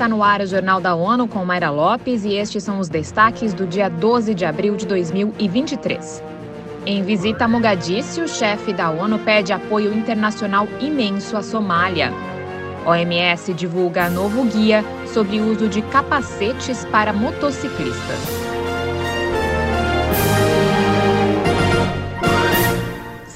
está no ar o Jornal da ONU com Mayra Lopes e estes são os destaques do dia 12 de abril de 2023. Em visita a Mogadíscio, o chefe da ONU pede apoio internacional imenso à Somália. OMS divulga novo guia sobre o uso de capacetes para motociclistas.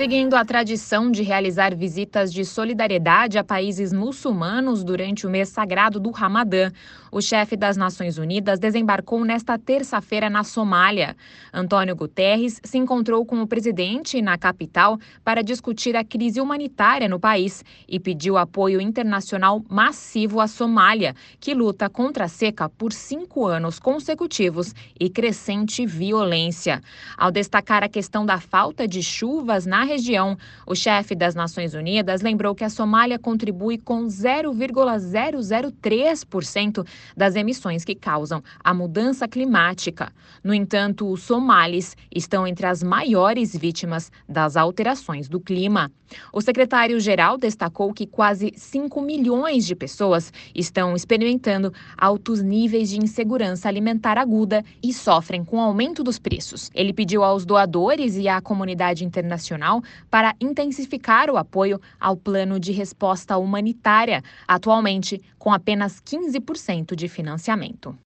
Seguindo a tradição de realizar visitas de solidariedade a países muçulmanos durante o mês sagrado do Ramadã, o chefe das Nações Unidas desembarcou nesta terça-feira na Somália. Antônio Guterres se encontrou com o presidente na capital para discutir a crise humanitária no país e pediu apoio internacional massivo à Somália, que luta contra a seca por cinco anos consecutivos e crescente violência. Ao destacar a questão da falta de chuvas na região. O chefe das Nações Unidas lembrou que a Somália contribui com 0,003% das emissões que causam a mudança climática. No entanto, os somalis estão entre as maiores vítimas das alterações do clima. O secretário-geral destacou que quase 5 milhões de pessoas estão experimentando altos níveis de insegurança alimentar aguda e sofrem com o aumento dos preços. Ele pediu aos doadores e à comunidade internacional para intensificar o apoio ao plano de resposta humanitária, atualmente com apenas 15% de financiamento.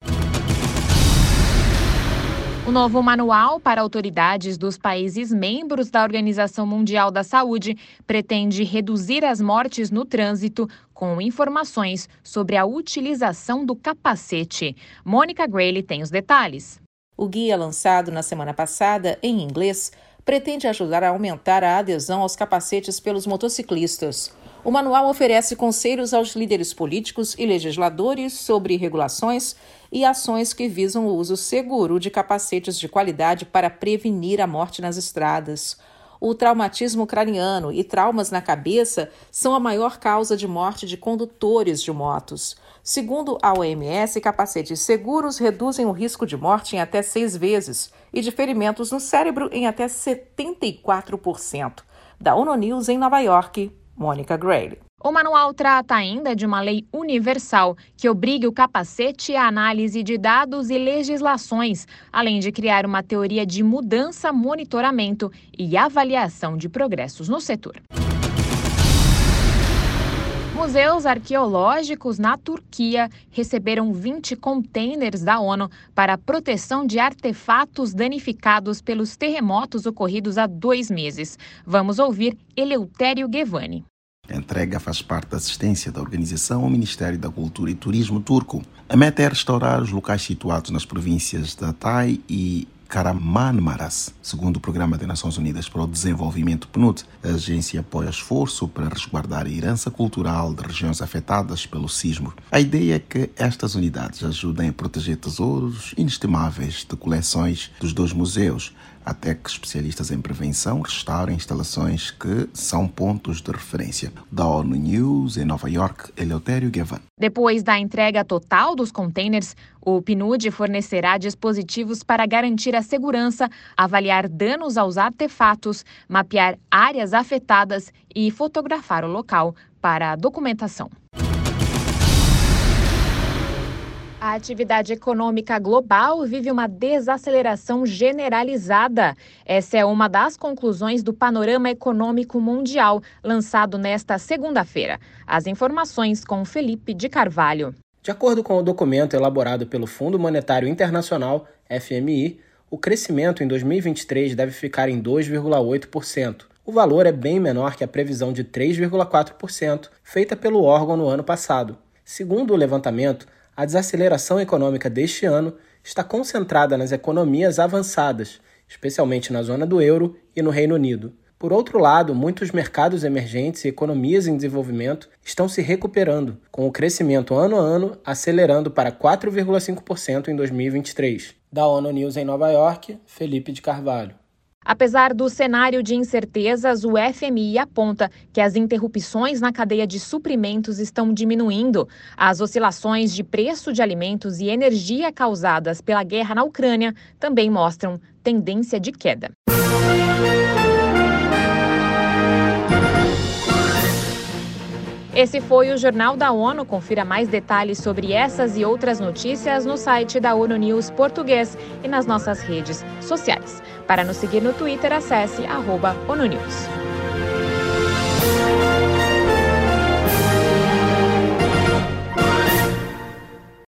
O novo manual para autoridades dos países membros da Organização Mundial da Saúde pretende reduzir as mortes no trânsito com informações sobre a utilização do capacete. Mônica Grayle tem os detalhes. O guia lançado na semana passada em inglês pretende ajudar a aumentar a adesão aos capacetes pelos motociclistas. O manual oferece conselhos aos líderes políticos e legisladores sobre regulações e ações que visam o uso seguro de capacetes de qualidade para prevenir a morte nas estradas. O traumatismo craniano e traumas na cabeça são a maior causa de morte de condutores de motos. Segundo a OMS, capacetes seguros reduzem o risco de morte em até seis vezes e de ferimentos no cérebro em até 74%. Da ONU News em Nova York, Mônica Gray. O manual trata ainda de uma lei universal que obrigue o capacete à análise de dados e legislações, além de criar uma teoria de mudança, monitoramento e avaliação de progressos no setor. Museus arqueológicos na Turquia receberam 20 containers da ONU para proteção de artefatos danificados pelos terremotos ocorridos há dois meses. Vamos ouvir Eleutério Gevani. A entrega faz parte da assistência da organização ao Ministério da Cultura e Turismo turco. A meta é restaurar os locais situados nas províncias de Hatay e Karamanmaras. Segundo o Programa das Nações Unidas para o Desenvolvimento PNUD, a agência apoia esforço para resguardar a herança cultural de regiões afetadas pelo sismo. A ideia é que estas unidades ajudem a proteger tesouros inestimáveis de coleções dos dois museus, até que especialistas em prevenção restaurem instalações que são pontos de referência. Da ONU News, em Nova York, Eleutério Gavan. Depois da entrega total dos containers, o PNUD fornecerá dispositivos para garantir a segurança, avaliar danos aos artefatos, mapear áreas afetadas e fotografar o local para a documentação. A atividade econômica global vive uma desaceleração generalizada. Essa é uma das conclusões do Panorama Econômico Mundial, lançado nesta segunda-feira. As informações com Felipe de Carvalho. De acordo com o documento elaborado pelo Fundo Monetário Internacional, FMI, o crescimento em 2023 deve ficar em 2,8%. O valor é bem menor que a previsão de 3,4% feita pelo órgão no ano passado. Segundo o levantamento, a desaceleração econômica deste ano está concentrada nas economias avançadas, especialmente na zona do euro e no Reino Unido. Por outro lado, muitos mercados emergentes e economias em desenvolvimento estão se recuperando, com o crescimento ano a ano acelerando para 4,5% em 2023. Da ONU News em Nova York, Felipe de Carvalho. Apesar do cenário de incertezas, o FMI aponta que as interrupções na cadeia de suprimentos estão diminuindo. As oscilações de preço de alimentos e energia causadas pela guerra na Ucrânia também mostram tendência de queda. Esse foi o Jornal da ONU. Confira mais detalhes sobre essas e outras notícias no site da ONU News Português e nas nossas redes sociais. Para nos seguir no Twitter, acesse arroba ONU News.